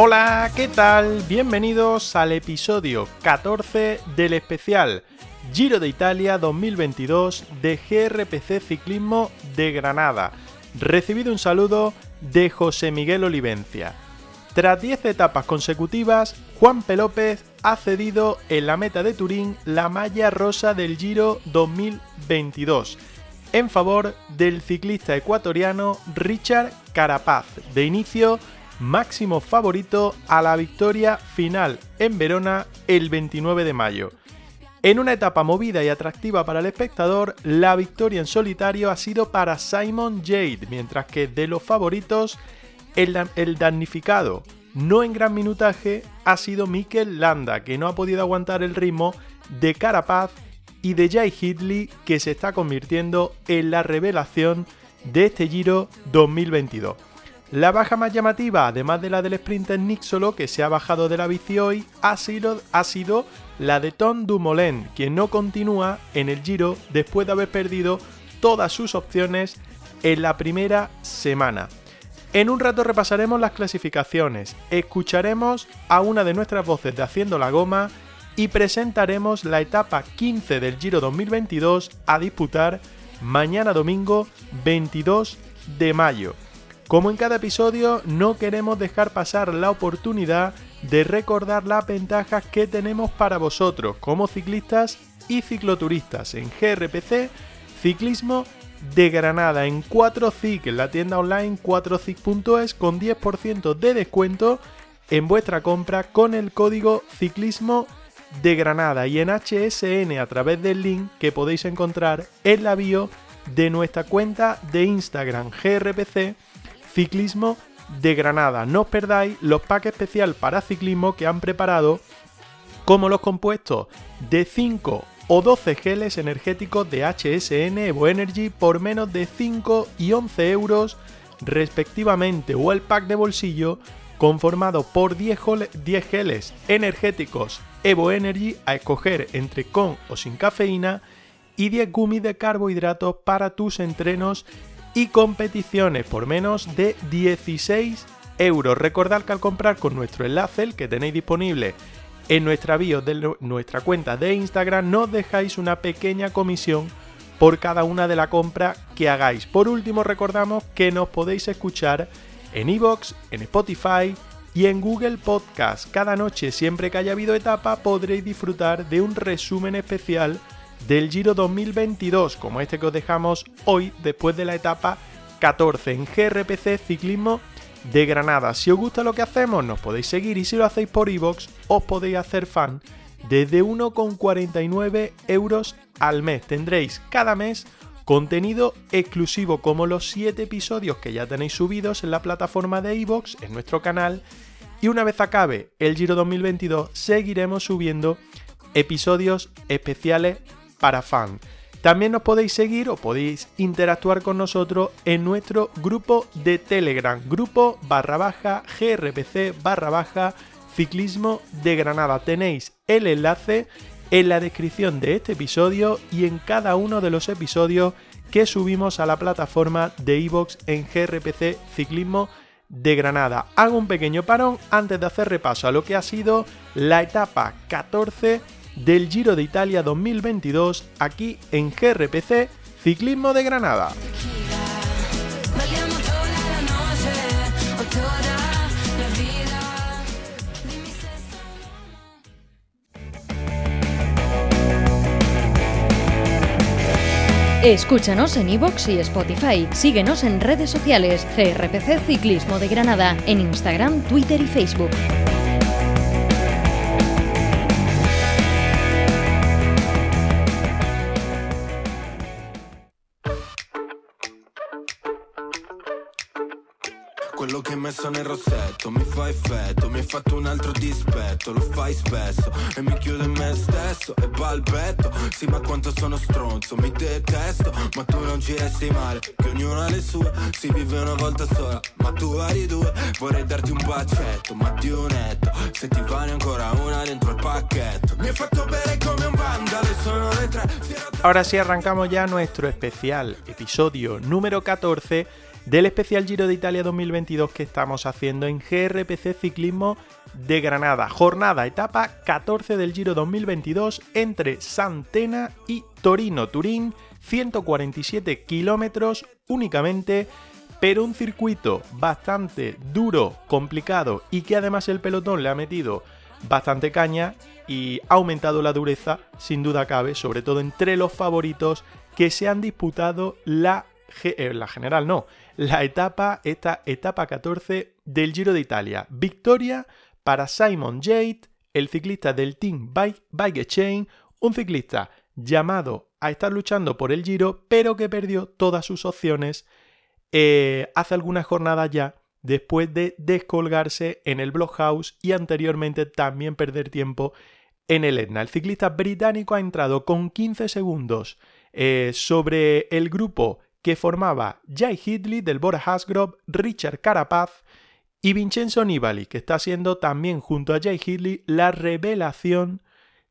Hola, ¿qué tal? Bienvenidos al episodio 14 del especial Giro de Italia 2022 de GRPC Ciclismo de Granada. Recibido un saludo de José Miguel Olivencia. Tras 10 etapas consecutivas, Juan P. López ha cedido en la meta de Turín la malla rosa del Giro 2022 en favor del ciclista ecuatoriano Richard Carapaz, de inicio máximo favorito a la victoria final en Verona el 29 de mayo. En una etapa movida y atractiva para el espectador, la victoria en solitario ha sido para Simon Jade, mientras que de los favoritos, el, da- el damnificado, no en gran minutaje, ha sido Mikel Landa, que no ha podido aguantar el ritmo de Carapaz y de Jay Hidley, que se está convirtiendo en la revelación de este Giro 2022. La baja más llamativa, además de la del sprinter Nick Solo, que se ha bajado de la bici hoy, ha sido, ha sido la de Tom Dumoulin, quien no continúa en el Giro después de haber perdido todas sus opciones en la primera semana. En un rato repasaremos las clasificaciones, escucharemos a una de nuestras voces de Haciendo la Goma y presentaremos la etapa 15 del Giro 2022 a disputar mañana domingo 22 de mayo. Como en cada episodio, no queremos dejar pasar la oportunidad de recordar las ventajas que tenemos para vosotros como ciclistas y cicloturistas en GRPC Ciclismo de Granada en 4CIC, en la tienda online 4CIC.es con 10% de descuento en vuestra compra con el código Ciclismo de Granada y en HSN a través del link que podéis encontrar en la bio de nuestra cuenta de Instagram GRPC Ciclismo de Granada. No os perdáis los packs especial para ciclismo que han preparado como los compuestos de 5 o 12 geles energéticos de HSN Evo Energy por menos de 5 y 11 euros respectivamente o el pack de bolsillo conformado por 10, jole- 10 geles energéticos Evo Energy a escoger entre con o sin cafeína y 10 gummies de carbohidratos para tus entrenos y competiciones por menos de 16 euros. Recordad que al comprar con nuestro enlace, el que tenéis disponible en nuestra bio de nu- nuestra cuenta de Instagram, nos dejáis una pequeña comisión por cada una de la compra que hagáis. Por último, recordamos que nos podéis escuchar en iVoox, en Spotify y en Google Podcast. Cada noche, siempre que haya habido etapa, podréis disfrutar de un resumen especial del Giro 2022, como este que os dejamos hoy después de la etapa 14 en GRPC Ciclismo de Granada. Si os gusta lo que hacemos, nos podéis seguir y si lo hacéis por iVoox, os podéis hacer fan desde 1,49 euros al mes. Tendréis cada mes contenido exclusivo como los 7 episodios que ya tenéis subidos en la plataforma de iVoox, en nuestro canal. Y una vez acabe el Giro 2022, seguiremos subiendo episodios especiales para fan. También nos podéis seguir o podéis interactuar con nosotros en nuestro grupo de Telegram, grupo barra baja grpc barra baja ciclismo de Granada. Tenéis el enlace en la descripción de este episodio y en cada uno de los episodios que subimos a la plataforma de iVoox en GRPC Ciclismo de Granada. Hago un pequeño parón antes de hacer repaso a lo que ha sido la etapa 14 del Giro de Italia 2022 aquí en GRPC Ciclismo de Granada. Escúchanos en iVoox y Spotify. Síguenos en redes sociales. CRPC Ciclismo de Granada. En Instagram, Twitter y Facebook. Messo nel rossetto mi fa effetto Mi hai fatto un altro dispetto, lo fai spesso E mi chiudo in me stesso e balbetto. Sì ma quanto sono stronzo, mi detesto Ma tu non ci resti male, che ognuno ha le sue Si vive una volta sola, ma tu hai due Vorrei darti un bacetto, ma di un netto Se ti vale ancora una dentro il pacchetto. Mi hai fatto bere come un vandalo e sono le tre. Ahora sí arrancamos ya nuestro especial, episodio número 14 del especial Giro de Italia 2022 que estamos haciendo en GRPC Ciclismo de Granada. Jornada, etapa 14 del Giro 2022 entre Santena y Torino, Turín, 147 kilómetros únicamente, pero un circuito bastante duro, complicado y que además el pelotón le ha metido bastante caña y ha aumentado la dureza, sin duda cabe, sobre todo entre los favoritos que se han disputado la, eh, la general, no, la etapa, esta etapa 14 del Giro de Italia. Victoria para Simon Jade, el ciclista del Team Bike, Bike Chain, un ciclista llamado a estar luchando por el Giro, pero que perdió todas sus opciones eh, hace algunas jornadas ya, después de descolgarse en el Blockhouse y anteriormente también perder tiempo en el Etna. El ciclista británico ha entrado con 15 segundos eh, sobre el grupo que formaba Jay Hidley del Bora Hasgrove, Richard Carapaz y Vincenzo Nibali, que está siendo también junto a Jay Hidley la revelación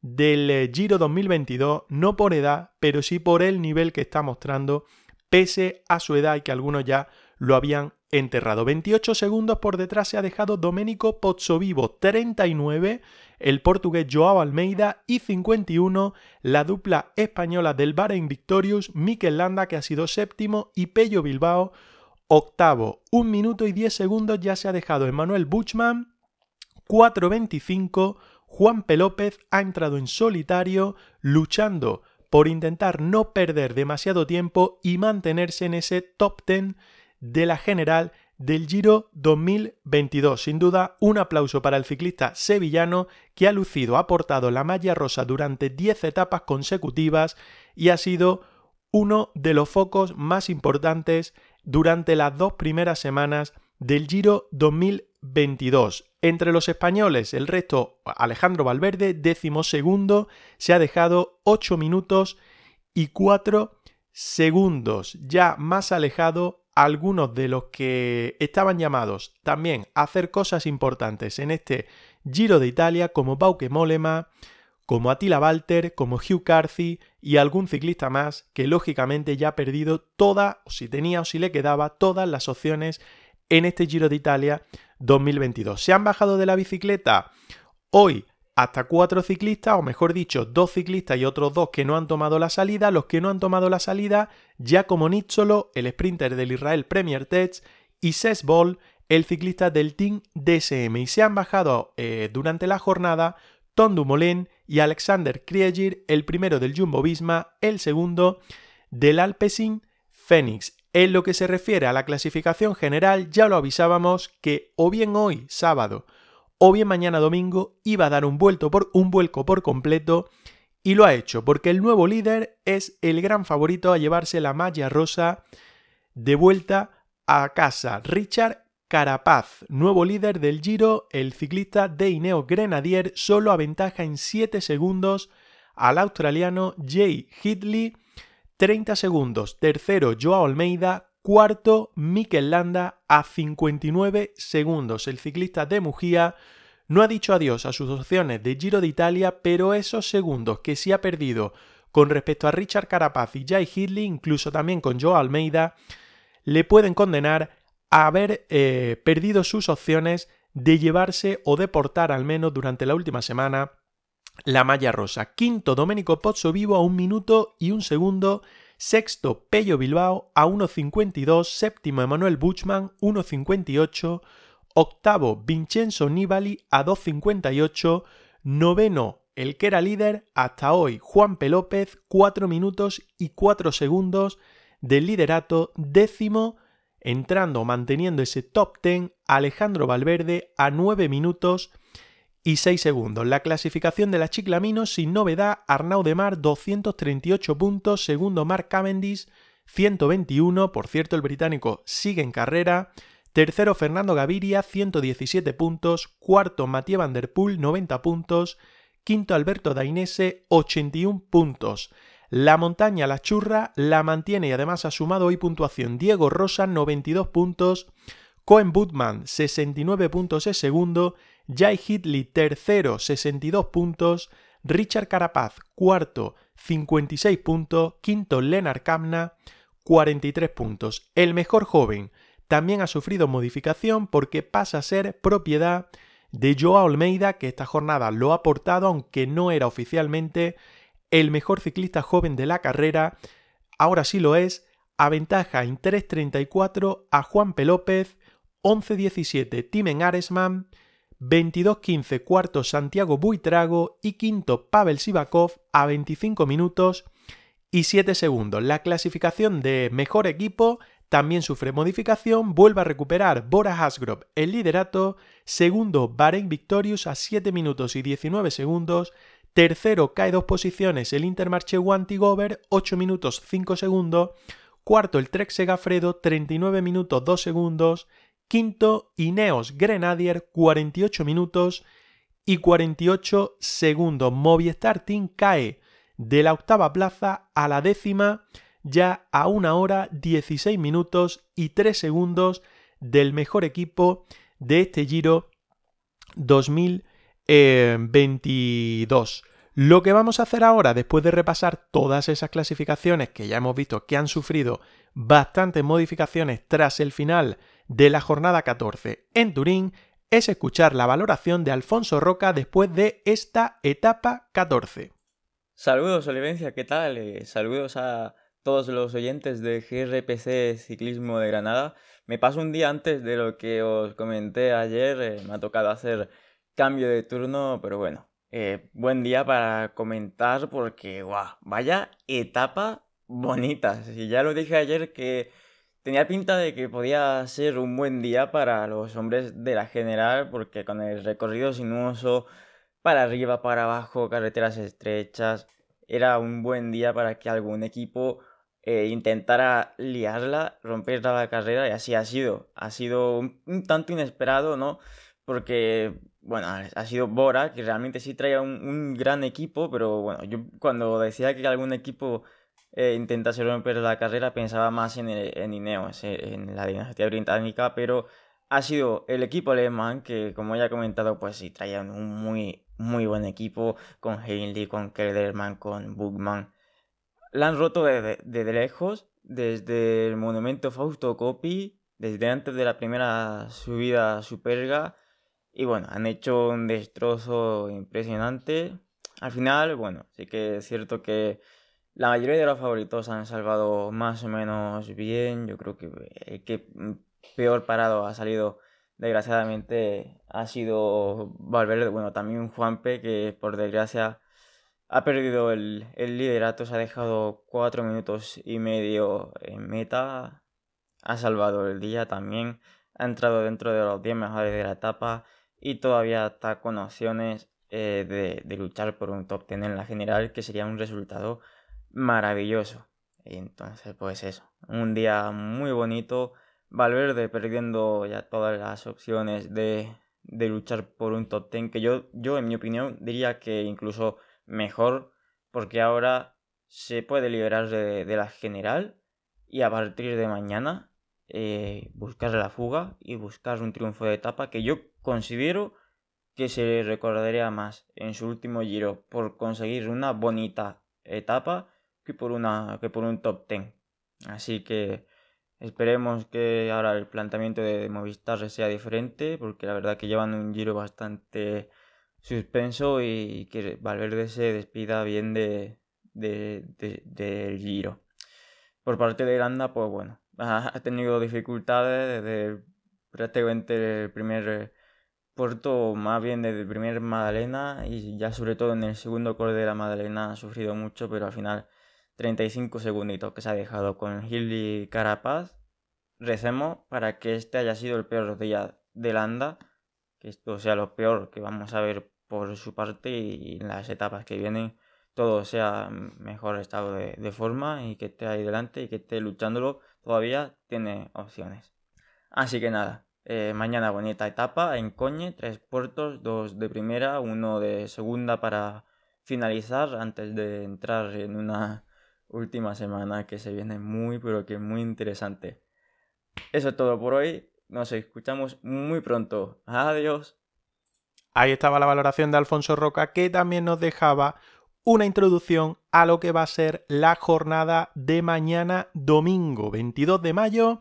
del eh, Giro 2022, no por edad, pero sí por el nivel que está mostrando, pese a su edad y que algunos ya lo habían enterrado. 28 segundos por detrás se ha dejado Domenico Pozzovivo, 39 el portugués Joao Almeida y 51 la dupla española del Bahrein Victorious, Mikel Landa que ha sido séptimo y Pello Bilbao octavo. Un minuto y 10 segundos ya se ha dejado Emmanuel Buchmann, 4.25 Juan P. López ha entrado en solitario luchando por intentar no perder demasiado tiempo y mantenerse en ese top 10 de la general del Giro 2022. Sin duda, un aplauso para el ciclista sevillano que ha lucido, ha portado la malla rosa durante 10 etapas consecutivas y ha sido uno de los focos más importantes durante las dos primeras semanas del Giro 2022. Entre los españoles, el resto, Alejandro Valverde, décimo segundo, se ha dejado 8 minutos y 4 segundos, ya más alejado algunos de los que estaban llamados también a hacer cosas importantes en este Giro de Italia, como Bauke Molema, como Attila Walter, como Hugh Carthy y algún ciclista más que lógicamente ya ha perdido toda, o si tenía o si le quedaba, todas las opciones en este Giro de Italia 2022. ¿Se han bajado de la bicicleta? Hoy hasta cuatro ciclistas, o mejor dicho, dos ciclistas y otros dos que no han tomado la salida. Los que no han tomado la salida, Giacomo Nizzolo, el sprinter del Israel Premier Tech, y Ses Ball, el ciclista del Team DSM. Y se han bajado eh, durante la jornada Tom Dumoulin y Alexander Krieger, el primero del Jumbo Visma, el segundo del Alpecin Phoenix. En lo que se refiere a la clasificación general, ya lo avisábamos que o bien hoy, sábado, o bien mañana domingo iba a dar un, vuelto por, un vuelco por completo y lo ha hecho porque el nuevo líder es el gran favorito a llevarse la malla rosa de vuelta a casa. Richard Carapaz, nuevo líder del Giro, el ciclista de Ineo Grenadier solo aventaja en 7 segundos al australiano Jay Hidley, 30 segundos. Tercero Joao Almeida, Cuarto, Mikel Landa a 59 segundos. El ciclista de Mujía no ha dicho adiós a sus opciones de Giro de Italia, pero esos segundos que sí ha perdido con respecto a Richard Carapaz y Jay Hidley, incluso también con Joe Almeida, le pueden condenar a haber eh, perdido sus opciones de llevarse o de portar al menos durante la última semana la malla rosa. Quinto, Domenico Pozzo vivo a un minuto y un segundo Sexto, Pello Bilbao a 1.52. Séptimo, Emanuel Buchmann 1.58. Octavo, Vincenzo Nibali a 2.58. Noveno, el que era líder hasta hoy, Juan P. López, 4 minutos y 4 segundos del liderato, décimo, entrando, manteniendo ese top 10, Alejandro Valverde a 9 minutos y 6 segundos. La clasificación de la Chiclamino sin novedad, Arnau de Mar 238 puntos, segundo Mark Cavendish 121, por cierto el británico sigue en carrera, tercero Fernando Gaviria 117 puntos, cuarto Matías Van Der Poel 90 puntos, quinto Alberto Dainese 81 puntos. La montaña La Churra la mantiene y además ha sumado hoy puntuación. Diego Rosa 92 puntos, Cohen Budman 69 puntos es segundo Jai Hitley tercero 62 puntos, Richard Carapaz cuarto 56 puntos, quinto Lennart Kamna 43 puntos. El mejor joven también ha sufrido modificación porque pasa a ser propiedad de Joao Almeida que esta jornada lo ha aportado aunque no era oficialmente el mejor ciclista joven de la carrera, ahora sí lo es, aventaja en 3.34 a Juan P. López, 11.17 Timen Aresman, 22-15 cuarto Santiago Buitrago y quinto Pavel Sivakov a 25 minutos y 7 segundos. La clasificación de mejor equipo también sufre modificación, vuelve a recuperar Bora Hasgrove el liderato, segundo Bahrein Victorious a 7 minutos y 19 segundos, tercero cae dos posiciones el Intermarché Wantigover 8 minutos 5 segundos, cuarto el Trek Segafredo 39 minutos 2 segundos, Quinto, Ineos Grenadier, 48 minutos y 48 segundos. Movistar Team cae de la octava plaza a la décima, ya a una hora 16 minutos y 3 segundos del mejor equipo de este Giro 2022. Lo que vamos a hacer ahora, después de repasar todas esas clasificaciones que ya hemos visto que han sufrido bastantes modificaciones tras el final de la jornada 14 en Turín es escuchar la valoración de Alfonso Roca después de esta etapa 14. Saludos Olivencia, ¿qué tal? Eh, saludos a todos los oyentes de GRPC Ciclismo de Granada. Me paso un día antes de lo que os comenté ayer, eh, me ha tocado hacer cambio de turno, pero bueno, eh, buen día para comentar porque, guau, vaya etapa bonita. Si ya lo dije ayer que Tenía pinta de que podía ser un buen día para los hombres de la general, porque con el recorrido sinuoso, para arriba, para abajo, carreteras estrechas, era un buen día para que algún equipo eh, intentara liarla, romper la carrera, y así ha sido. Ha sido un, tanto inesperado, ¿no? Porque, bueno, ha sido Bora, que realmente sí traía un, un gran equipo, pero bueno, yo cuando decía que algún equipo eh, intentase romper la carrera, pensaba más en, en Ineos, en la dinastía británica, pero ha sido el equipo alemán que, como ya he comentado, pues sí, traía un muy, muy buen equipo con Heinley, con Kellerman, con Bugman. La han roto de, de, lejos, desde el monumento Fausto Coppi, desde antes de la primera subida Superga, y bueno, han hecho un destrozo impresionante. Al final, bueno, sí que es cierto que la mayoría de los favoritos han salvado más o menos bien. Yo creo que el que peor parado ha salido, desgraciadamente, ha sido Valverde. Bueno, también Juanpe, que por desgracia ha perdido el, liderato, se ha dejado cuatro minutos y medio en meta. Ha salvado el día también. Ha entrado dentro de los 10 mejores de la etapa y todavía está con opciones eh, de, de luchar por un top 10 en la general, que sería un resultado maravilloso. Y entonces, pues eso, un día muy bonito. Valverde perdiendo ya todas las opciones de, de luchar por un top 10, que yo, yo en mi opinión diría que incluso mejor, porque ahora se puede liberar de, la general y a partir de mañana eh, buscar la fuga y buscar un triunfo de etapa que yo considero que se recordaría más en su último giro por conseguir una bonita etapa que por, una, que por un top 10. Así que esperemos que ahora el planteamiento de Movistar sea diferente, porque la verdad que llevan un giro bastante suspenso y que Valverde se despida bien de, del giro. Por parte de Landa, pues bueno, ha tenido dificultades desde prácticamente el primer puerto más bien desde el primer Madalena y ya sobre todo en el segundo col de la Madalena ha sufrido mucho, pero al final 35 segunditos que se ha dejado con Hilly Carapaz. Recemos para que este haya sido el peor día de Landa, que esto sea lo peor que vamos a ver por su parte y en las etapas que vienen todo sea mejor estado de, forma y que esté ahí delante y que esté luchándolo todavía tiene opciones. Así que nada, eh, mañana bonita etapa en Coñe, tres puertos, dos de primera, uno de segunda para finalizar antes de entrar en una última semana que se viene muy pero que muy interesante. Eso es todo por hoy, nos escuchamos muy pronto. Adiós. Ahí estaba la valoración de Alfonso Roca que también nos dejaba una introducción a lo que va a ser la jornada de mañana domingo 22 de mayo,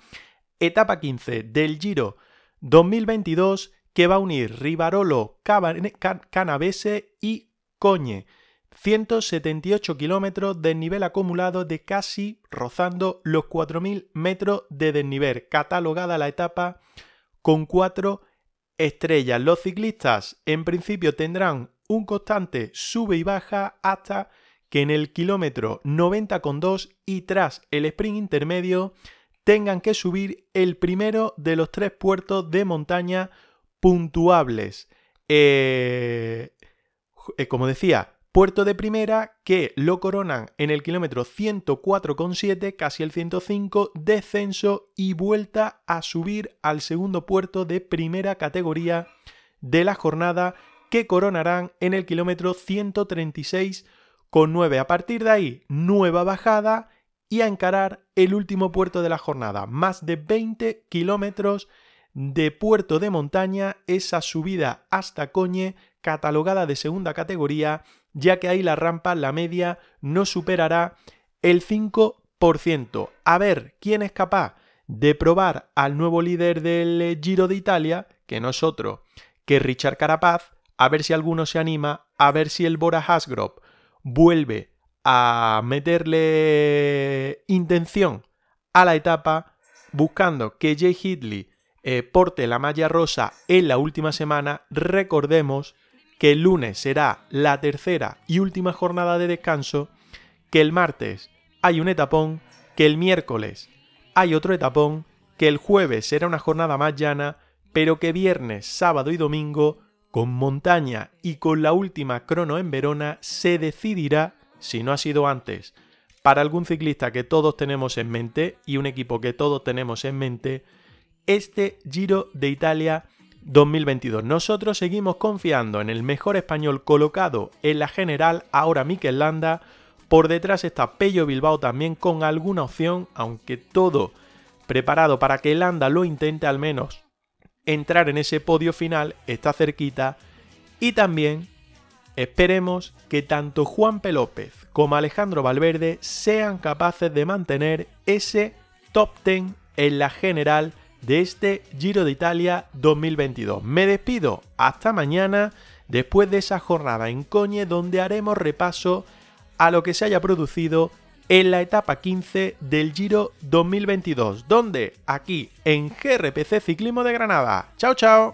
etapa 15 del Giro 2022 que va a unir Rivarolo, Canavese y Coñe. 178 kilómetros de nivel acumulado de casi rozando los 4.000 metros de desnivel. Catalogada la etapa con cuatro estrellas. Los ciclistas en principio tendrán un constante sube y baja hasta que en el kilómetro 90,2 y tras el sprint intermedio tengan que subir el primero de los tres puertos de montaña puntuables. Eh, eh, como decía, puerto de primera que lo coronan en el kilómetro 104,7, casi el 105, descenso y vuelta a subir al segundo puerto de primera categoría de la jornada que coronarán en el kilómetro 136,9. A partir de ahí, nueva bajada y a encarar el último puerto de la jornada. Más de 20 kilómetros de puerto de montaña, esa subida hasta Coñe, catalogada de segunda categoría, ya que ahí la rampa, la media, no superará el 5%. A ver quién es capaz de probar al nuevo líder del Giro de Italia, que no es que Richard Carapaz, a ver si alguno se anima, a ver si el Bora Hasgrove vuelve a meterle intención a la etapa, buscando que Jay Hidley eh, porte la malla rosa en la última semana. Recordemos que el lunes será la tercera y última jornada de descanso, que el martes hay un etapón, que el miércoles hay otro etapón, que el jueves será una jornada más llana, pero que viernes, sábado y domingo con montaña y con la última crono en Verona se decidirá, si no ha sido antes, para algún ciclista que todos tenemos en mente y un equipo que todos tenemos en mente, este Giro de Italia 2022. Nosotros seguimos confiando en el mejor español colocado en la general, ahora Mikel Landa. Por detrás está Pello Bilbao también con alguna opción, aunque todo preparado para que Landa lo intente al menos entrar en ese podio final, está cerquita. Y también esperemos que tanto Juan P. López como Alejandro Valverde sean capaces de mantener ese top 10 en la general de este Giro de Italia 2022. Me despido hasta mañana después de esa jornada en Coñe donde haremos repaso a lo que se haya producido en la etapa 15 del Giro 2022. donde Aquí, en GRPC Ciclismo de Granada. Chao, chao.